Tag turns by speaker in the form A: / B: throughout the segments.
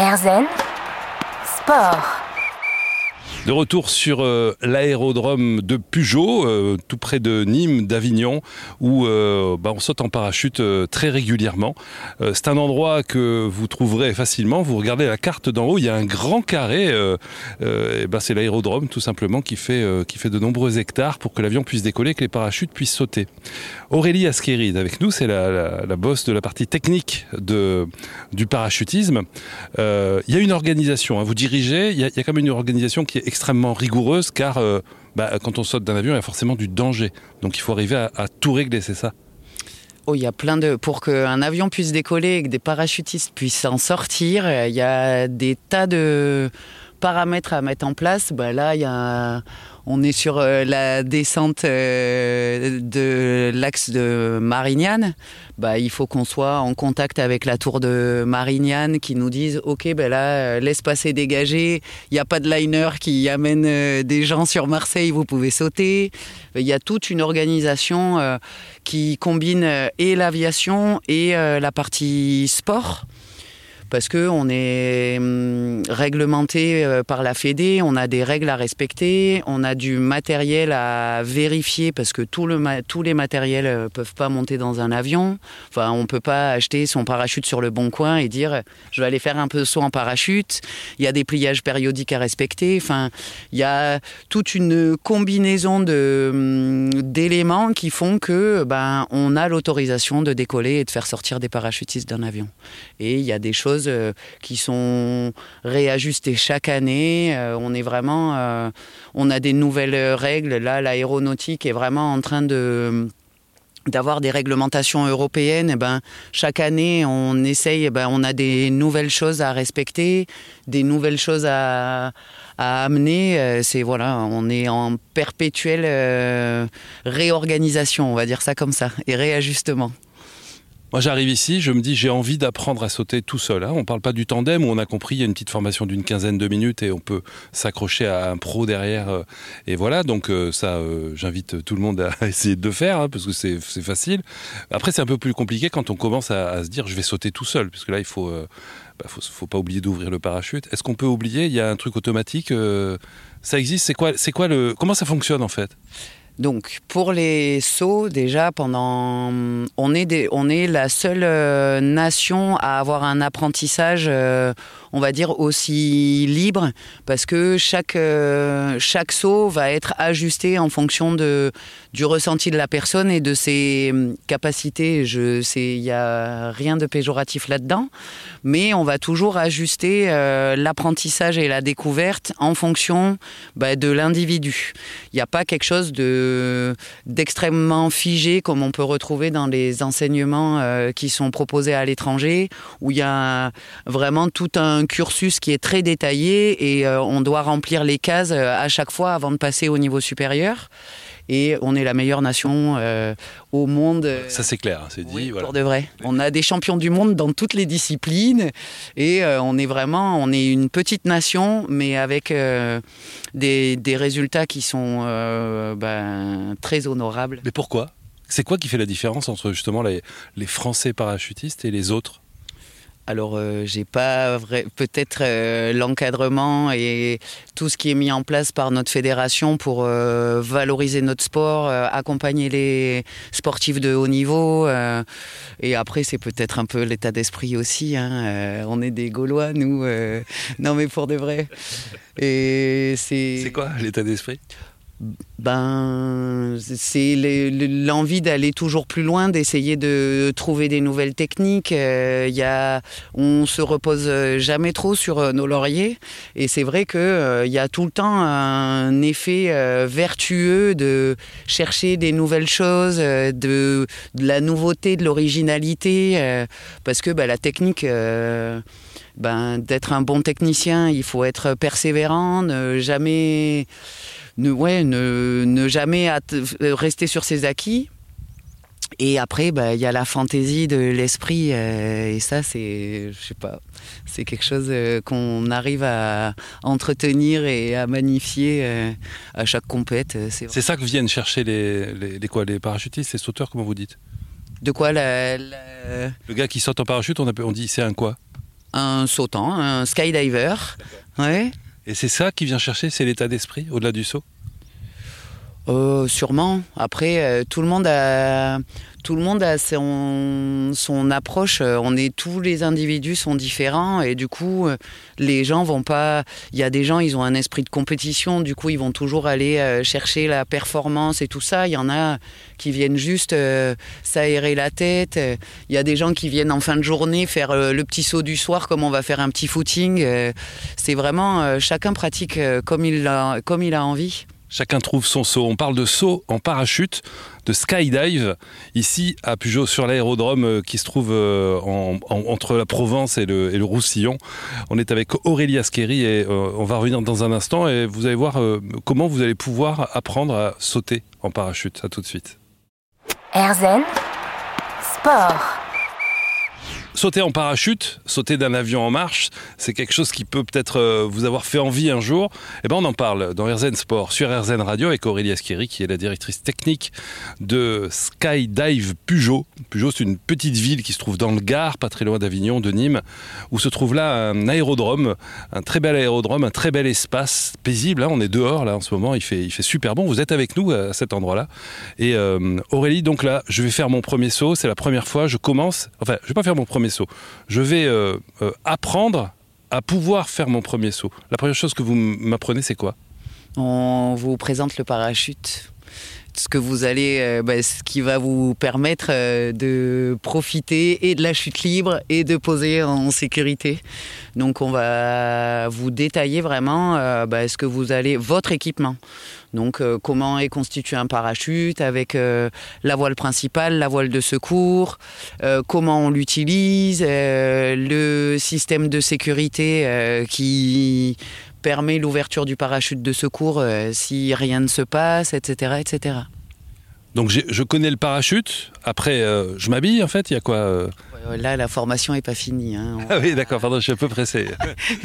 A: Erzen Sport.
B: De retour sur euh, l'aérodrome de Pujol, euh, tout près de Nîmes, d'Avignon, où euh, bah, on saute en parachute très régulièrement. c'est un endroit que vous trouverez facilement. Vous regardez la carte d'en haut, il y a un grand carré. bah, c'est l'aérodrome, tout simplement, qui fait, de nombreux hectares pour que l'avion puisse décoller, que les parachutes puissent sauter. Aurélie Askeride avec nous, c'est la, bosse de la partie technique du parachutisme. Il y a une organisation, hein. vous dirigez, il y, y a quand même une organisation est extrêmement rigoureuse car euh, bah, quand on saute d'un avion, il y a forcément du danger. Donc il faut arriver à, tout régler, c'est ça
C: Oh, il y a plein de. Pour qu'un avion puisse décoller et que des parachutistes puissent en sortir, il y a des tas de paramètres à mettre en place. Bah, là, il y a on est sur euh, la descente euh, de l'axe de Marignane. Bah, il faut qu'on soit en contact avec la tour de Marignane qui nous dise Ok, ben là, euh, l'espace est dégagé, il n'y a pas de liner qui amène des gens sur Marseille, vous pouvez sauter. Il y a toute une organisation qui combine et l'aviation et la partie sport parce que on est hum, réglementé euh, par la Fédé, on a des règles à respecter, on a du matériel à vérifier parce que tous les matériels euh, peuvent pas monter dans un avion. Enfin, on peut pas acheter son parachute sur le bon coin et dire je vais aller faire un peu de saut en parachute. Il y a des pliages périodiques à respecter. Enfin, il y a toute une combinaison de hum, d'éléments qui font que ben on a l'autorisation de décoller et de faire sortir des parachutistes d'un avion. Et il y a des choses euh, qui sont réajustées chaque année. Euh, on est vraiment, euh, on a des nouvelles règles. Là, l'aéronautique est vraiment en train de d'avoir des réglementations européennes, eh ben, chaque année, on essaye, eh ben, on a des nouvelles choses à respecter, des nouvelles choses à, amener. C'est voilà, on est en perpétuelle réorganisation, on va dire ça comme ça, et réajustement.
B: Moi, j'arrive ici, je me dis, j'ai envie d'apprendre à sauter tout seul. Hein. On ne parle pas du tandem où on a compris, il y a une petite formation d'une quinzaine de minutes et on peut s'accrocher à un pro derrière. Euh, et voilà, donc euh, ça, euh, j'invite tout le monde à essayer de le faire hein, parce que c'est facile. Après, c'est un peu plus compliqué quand on commence à, se dire, je vais sauter tout seul, puisque là, il faut, bah, faut, pas oublier d'ouvrir le parachute. Est-ce qu'on peut oublier? Il y a un truc automatique. ça existe? C'est quoi, quoi le Comment ça fonctionne en fait?
C: Donc pour les sauts, déjà pendant, on est, on est la seule euh, nation à avoir un apprentissage, euh, on va dire aussi libre, parce que chaque euh, chaque saut va être ajusté en fonction de du ressenti de la personne et de ses capacités. Je sais, il y a rien de péjoratif là-dedans, mais on va toujours ajuster l'apprentissage et la découverte en fonction bah, de l'individu. Il n'y a pas quelque chose de d'extrêmement figé comme on peut retrouver dans les enseignements euh, qui sont proposés à l'étranger, où il y a vraiment tout un cursus qui est très détaillé et euh, on doit remplir les cases euh, à chaque fois avant de passer au niveau supérieur et on est la meilleure nation euh, au monde.
B: Ça c'est clair, c'est dit.
C: Pour de vrai. On a des champions du monde dans toutes les disciplines et euh, on est vraiment, on est une petite nation, mais avec euh, des, résultats qui sont ben, très honorables.
B: Mais pourquoi? C'est quoi qui fait la différence entre justement les Français parachutistes et les autres?
C: Alors, euh, j'ai pas peut-être euh, l'encadrement et tout ce qui est mis en place par notre fédération pour euh, valoriser notre sport, accompagner les sportifs de haut niveau. et après, c'est peut-être un peu l'état d'esprit aussi. Hein, on est des Gaulois, nous. non, mais pour de vrai.
B: Et c'est. C'est quoi l'état d'esprit?
C: Ben, c'est l'envie d'aller toujours plus loin, d'essayer de trouver des nouvelles techniques. Euh, y a, on se repose jamais trop sur euh, nos lauriers, et c'est vrai que euh, il y a tout le temps un effet vertueux de chercher des nouvelles choses, de, la nouveauté, de l'originalité, parce que ben, la technique. Ben, d'être un bon technicien, il faut être persévérant, ne jamais ne, ouais, ne, ne jamais euh, rester sur ses acquis. Et après, bah, il y a la fantaisie de l'esprit, euh, et ça, c'est, je sais pas, c'est quelque chose euh, qu'on arrive à entretenir et à magnifier à chaque compète.
B: C'est, ça que viennent chercher les, les, quoi, les parachutistes, les sauteurs, comment vous dites?
C: De quoi
B: Le gars qui saute en parachute, on, on dit c'est un quoi?
C: Un sautant, un skydiver.
B: Et c'est ça qui vient chercher, c'est l'état d'esprit au-delà du saut?
C: Euh, sûrement. Après, euh, tout le monde a, tout le monde a son, approche. Euh, On est tous les individus sont différents et du coup, les gens vont pas. Il y a des gens, ils ont un esprit de compétition. Du coup, ils vont toujours aller chercher la performance et tout ça. Il y en a qui viennent juste s'aérer la tête. Il y a des gens qui viennent en fin de journée faire le petit saut du soir, comme on va faire un petit footing. C'est vraiment chacun pratique comme il a, comme il a envie.
B: Chacun trouve son saut. On parle de saut en parachute, de skydive, ici à Pujol sur l'aérodrome euh, qui se trouve euh, en- en- entre la Provence et le, Roussillon. On est avec Aurélie Asqueri et euh, on va revenir dans un instant et vous allez voir comment vous allez pouvoir apprendre à sauter en parachute. À tout de suite.
A: Erzen Sport.
B: Sauter en parachute, sauter d'un avion en marche, c'est quelque chose qui peut peut-être euh, vous avoir fait envie un jour. Eh ben on en parle dans RZN Sport, sur RZN Radio, avec Aurélie Asqueri, qui est la directrice technique de Skydive Pujol. Pujol, c'est une petite ville qui se trouve dans le Gard, pas très loin d'Avignon, de Nîmes, où se trouve là un aérodrome, un très bel aérodrome, un très bel espace paisible. hein. On est dehors là en ce moment, il fait, super bon. Vous êtes avec nous à cet endroit-là. Et euh, Aurélie, donc là, je vais faire mon premier saut. C'est la première fois. Je commence. Enfin, je vais pas faire mon premier saut. Je vais euh, euh, apprendre à pouvoir faire mon premier saut. La première chose que vous m'apprenez, c'est quoi?
C: On vous présente le parachute. Ce que vous allez, euh, bah, ce qui va vous permettre euh, de profiter et de la chute libre et de poser en sécurité. Donc on va vous détailler vraiment euh, bah, ce que vous allez, votre équipement. Donc comment est constitué un parachute avec la voile principale, la voile de secours, comment on l'utilise, le système de sécurité qui permet l'ouverture du parachute de secours euh, si rien ne se passe, etc. etc.
B: Donc je connais le parachute. Après, euh, je m'habille en fait. Il y a quoi euh
C: Là, la formation n'est pas finie. hein.
B: Ah oui, d'accord. Pardon, je suis un peu pressé.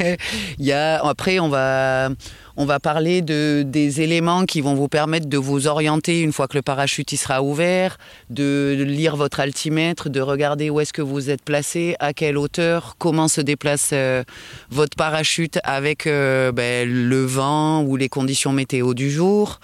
C: Il y a, après, on va, on va parler de, des éléments qui vont vous permettre de vous orienter une fois que le parachute il sera ouvert, de lire votre altimètre, de regarder où est-ce que vous êtes placé, à quelle hauteur, comment se déplace euh, votre parachute avec euh, ben, le vent ou les conditions météo du jour.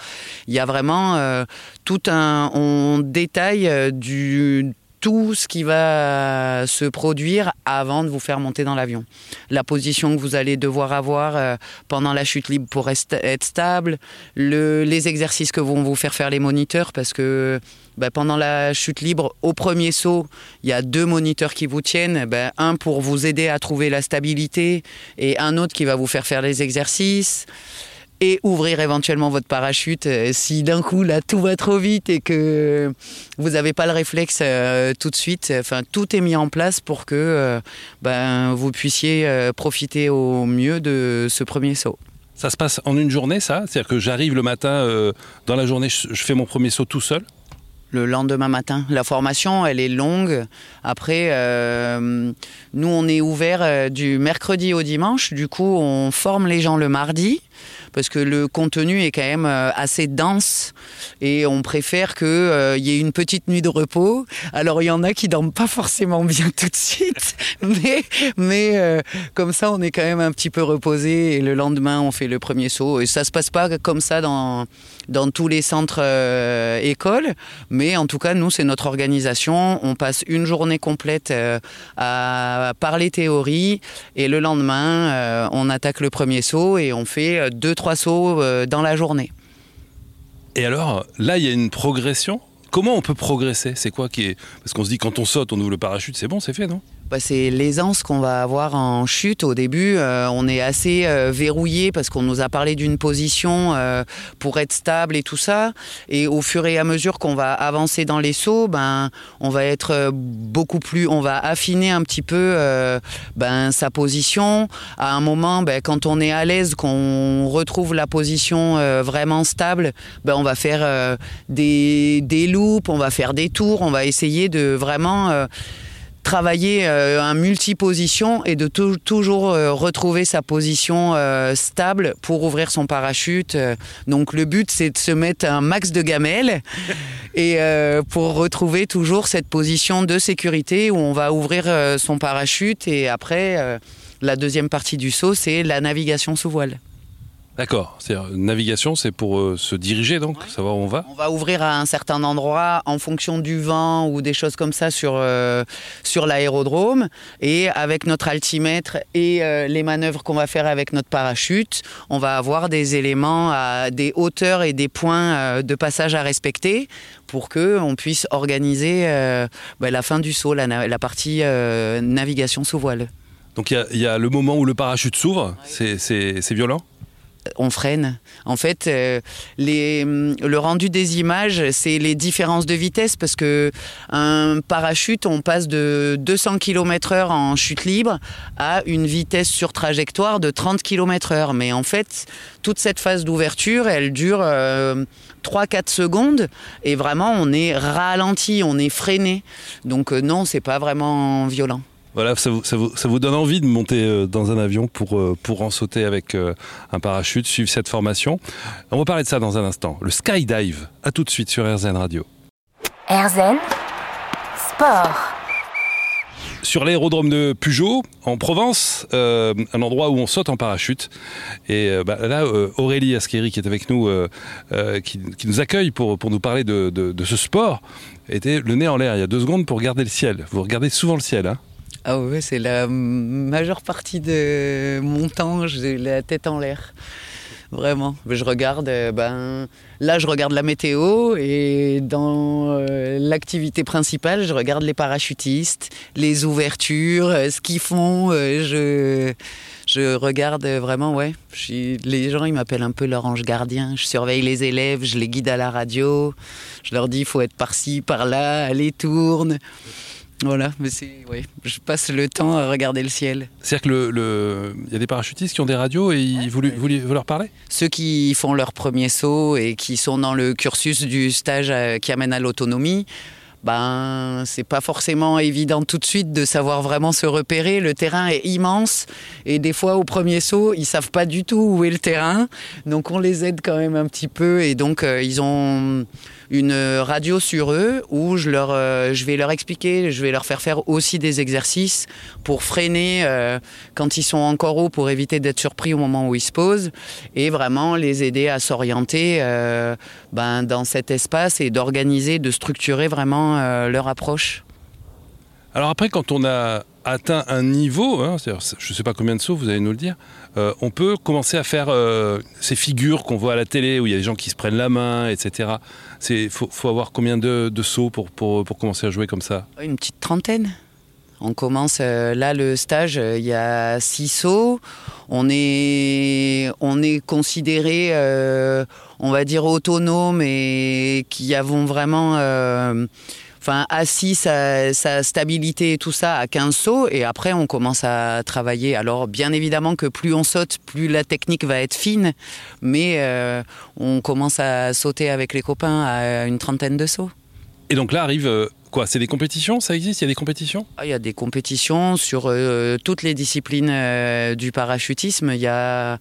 C: Il y a vraiment euh, tout un... On détaille euh, du tout ce qui va se produire avant de vous faire monter dans l'avion. La position que vous allez devoir avoir euh, pendant la chute libre pour être stable, le- les exercices que vont vous faire faire les moniteurs, parce que bah, pendant la chute libre, au premier saut, il y a deux moniteurs qui vous tiennent, bah, un pour vous aider à trouver la stabilité et un autre qui va vous faire faire les exercices et ouvrir éventuellement votre parachute euh, si d'un coup là tout va trop vite et que vous n'avez pas le réflexe euh, tout de suite. Enfin, tout est mis en place pour que euh, ben, vous puissiez euh, profiter au mieux de ce premier saut.
B: Ça se passe en une journée, ça? C'est-à-dire que j'arrive le matin, dans la journée, je, fais mon premier saut tout seul?
C: Le lendemain matin. La formation, elle est longue. Après, euh, nous, on est ouvert du mercredi au dimanche. Du coup, on forme les gens le mardi parce que le contenu est quand même euh, assez dense et on préfère qu'il y ait une petite nuit de repos. Alors, il y en a qui dorment pas forcément bien tout de suite, mais, mais euh, comme ça, on est quand même un petit peu reposé et le lendemain, on fait le premier saut. Et ça se passe pas comme ça dans, dans tous les centres euh, écoles, mais en tout cas, nous, c'est notre organisation. On passe une journée complète euh, à parler théorie et le lendemain, euh, on attaque le premier saut et on fait euh, deux, trois sauts euh, dans la journée.
B: Et alors, là, il y a une progression? Comment on peut progresser? C'est quoi qui est Parce qu'on se dit quand on saute, on ouvre le parachute, c'est bon, c'est fait, non?
C: Bah, c'est l'aisance qu'on va avoir en chute. Au début, euh, on est assez euh, verrouillé parce qu'on nous a parlé d'une position euh, pour être stable et tout ça. Et au fur et à mesure qu'on va avancer dans les sauts, ben, on va être beaucoup plus, on va affiner un petit peu ben, sa position. À un moment, ben, quand on est à l'aise, qu'on retrouve la position vraiment stable, ben, on va faire des, des loops, on va faire des tours, on va essayer de vraiment travailler euh, un multiposition et de tou- toujours euh, retrouver sa position euh, stable pour ouvrir son parachute. Donc le but c'est de se mettre un max de gamelles et pour retrouver toujours cette position de sécurité où on va ouvrir son parachute et après la deuxième partie du saut c'est la navigation sous voile.
B: D'accord. C'est-à-dire, navigation, c'est pour euh, se diriger, donc, savoir où on va
C: On va ouvrir à un certain endroit en fonction du vent ou des choses comme ça sur, euh, sur l'aérodrome. Et avec notre altimètre et euh, les manœuvres qu'on va faire avec notre parachute, on va avoir des éléments, à, des hauteurs et des points de passage à respecter pour que on puisse organiser bah, la fin du saut, la, na- la partie navigation sous voile.
B: Donc, il y a- il y, a le moment où le parachute s'ouvre. C'est- C'est c'est violent?
C: On freine. En fait, euh, hum, le rendu des images, c'est les différences de vitesse parce que un parachute, on passe de 200 km/h en chute libre à une vitesse sur trajectoire de 30 km/h. Mais en fait, toute cette phase d'ouverture, elle dure euh, 3-4 secondes et vraiment, on est ralenti, on est freiné. Donc euh, non, c'est pas vraiment violent.
B: Voilà, ça vous, ça, vous, ça vous donne envie de monter euh, dans un avion pour, euh, pour en sauter avec euh, un parachute, suivre cette formation? On va parler de ça dans un instant. Le skydive, à tout de suite sur RZN Radio.
A: Erzen Sport.
B: Sur l'aérodrome de Peugeot, en Provence, euh, un endroit où on saute en parachute. Et euh, bah, là, euh, Aurélie Asqueri, qui est avec nous, qui, qui nous accueille pour, pour nous parler de, de, de ce sport, était le nez en l'air il y a deux secondes pour regarder le ciel. Vous regardez souvent le ciel, hein?
C: Ah ouais, c'est la majeure partie de mon temps, j'ai la tête en l'air. Vraiment. Je regarde, euh, ben, là, je regarde la météo et dans euh, l'activité principale, je regarde les parachutistes, les ouvertures, euh, ce qu'ils font. je, je regarde vraiment, ouais. Les gens, ils m'appellent un peu leur ange gardien. Je surveille les élèves, je les guide à la radio. Je leur dis, il faut être par-ci, par-là, allez, tourne. Voilà, mais c'est, ouais, je passe le temps à regarder le ciel.
B: C'est-à-dire que le, le- il y a des parachutistes qui ont des radios et ils, lui- vous leur parlez
C: Ceux qui font leur premier saut et qui sont dans le cursus du stage euh, qui amène à l'autonomie, ben c'est pas forcément évident tout de suite de savoir vraiment se repérer. Le terrain est immense et des fois au premier saut ils savent pas du tout où est le terrain, donc on les aide quand même un petit peu et donc euh, ils ont une radio sur eux où je leur euh, je vais leur expliquer, je vais leur faire faire aussi des exercices pour freiner euh, quand ils sont encore hauts pour éviter d'être surpris au moment où ils se posent et vraiment les aider à s'orienter euh, ben, dans cet espace et d'organiser, de structurer vraiment leur approche.
B: Alors après, quand on a atteint un niveau, hein, je ne sais pas combien de sauts, vous allez nous le dire, on peut commencer à faire ces figures qu'on voit à la télé où il y a des gens qui se prennent la main, etc. Il faut, avoir combien de, sauts pour, pour, pour commencer à jouer comme ça?
C: Une petite trentaine. On commence euh, là le stage, euh, il y a six sauts. On est, on est considéré, euh, on va dire autonome et qui avons vraiment, enfin assis sa, sa stabilité et tout ça à 15 sauts. Et après on commence à travailler. Alors bien évidemment que plus on saute, plus la technique va être fine, mais euh, on commence à sauter avec les copains à une trentaine de sauts.
B: Et donc là arrive euh, quoi C'est des compétitions Ça existe Il y a des compétitions?
C: Ah, Il y a des compétitions sur euh, toutes les disciplines euh, du parachutisme. Il y a,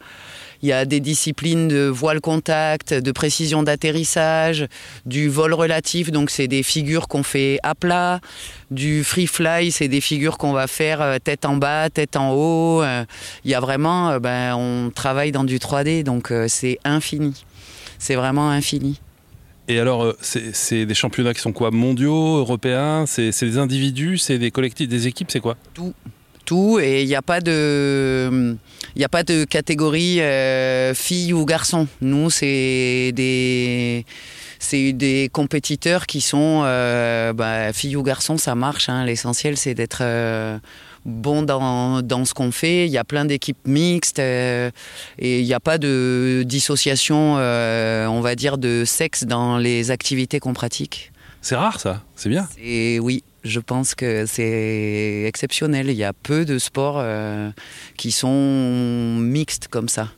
C: il y a des disciplines de voile contact, de précision d'atterrissage, du vol relatif, donc c'est des figures qu'on fait à plat, du free fly, c'est des figures qu'on va faire euh, tête en bas, tête en haut. Euh, Il y a vraiment, euh, ben, on travaille dans du 3D, donc c'est infini. C'est vraiment infini.
B: Et alors, c'est des championnats qui sont quoi? Mondiaux, européens? C'est des individus? C'est des collectifs, des équipes? C'est quoi?
C: Tout et il n'y a pas de il a pas de catégorie euh, fille ou garçon. Nous c'est des c'est des compétiteurs qui sont euh, bah, filles ou garçons, ça marche. hein. L'essentiel c'est d'être euh, bon dans, dans ce qu'on fait. Il y a plein d'équipes mixtes euh, et il n'y a pas de dissociation, euh, on va dire, de sexe dans les activités qu'on pratique.
B: C'est rare ça C'est bien
C: Et oui, je pense que c'est exceptionnel. Il y a peu de sports euh, qui sont mixtes comme ça.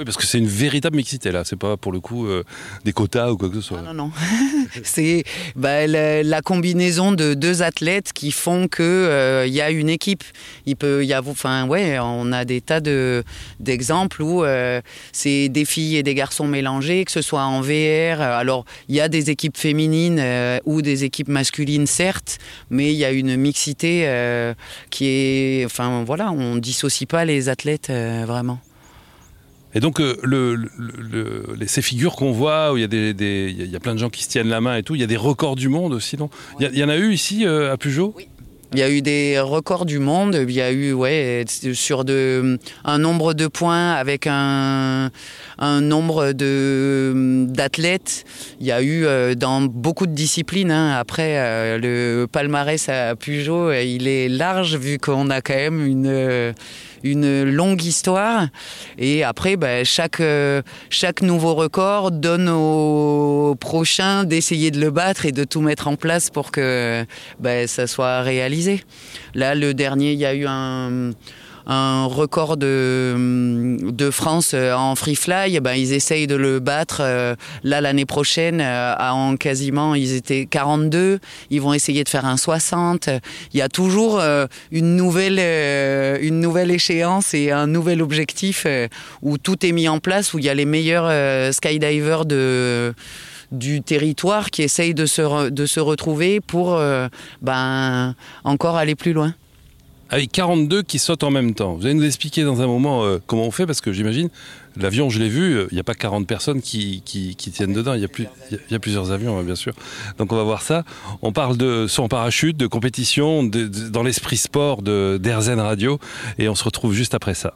B: Oui, parce que c'est une véritable mixité là, c'est pas pour le coup euh, des quotas ou quoi que ce soit.
C: Ah, non, non. c'est bah, la, combinaison de deux athlètes qui font qu'il euh, y a une équipe. Il peut y avoir, enfin, ouais, on a des tas de, d'exemples où euh, c'est des filles et des garçons mélangés, que ce soit en VR. Alors, il y a des équipes féminines euh, ou des équipes masculines, certes, mais il y a une mixité qui est. Enfin, voilà, on dissocie pas les athlètes vraiment.
B: Et donc, euh, ces figures qu'on voit, où il y, a plein de gens qui se tiennent la main et tout, il y a des records du monde aussi, non? Il, y en a eu ici euh, à Peugeot?
C: Oui. Il y a eu des records du monde. Il y a eu, ouais, sur un nombre de points avec un, un nombre d'athlètes. Il y a eu euh, dans beaucoup de disciplines. Hein. Après, le palmarès à Peugeot, il est large vu qu'on a quand même une une longue histoire. Et après, ben, chaque, euh, chaque nouveau record donne au prochain d'essayer de le battre et de tout mettre en place pour que ben, ça soit réalisé. Là, le dernier, il y a eu un un record de, France euh, en free fly, ben, ils essayent de le battre euh, là l'année prochaine euh, en quasiment, ils étaient 42, ils vont essayer de faire un 60. Il y a toujours une nouvelle, une nouvelle échéance et un nouvel objectif où tout est mis en place, où il y a les meilleurs skydivers du territoire qui essayent de se, de se retrouver pour ben, encore aller plus loin
B: avec 42 qui sautent en même temps. Vous allez nous expliquer dans un moment euh, comment on fait, parce que j'imagine, l'avion, je l'ai vu, il n'y a pas 40 personnes qui, qui, tiennent dedans, il y, a y, plusieurs avions, bien sûr. Donc on va voir ça. On parle de son parachute, de compétition, dans l'esprit sport d'Airzen Radio, et on se retrouve juste après ça.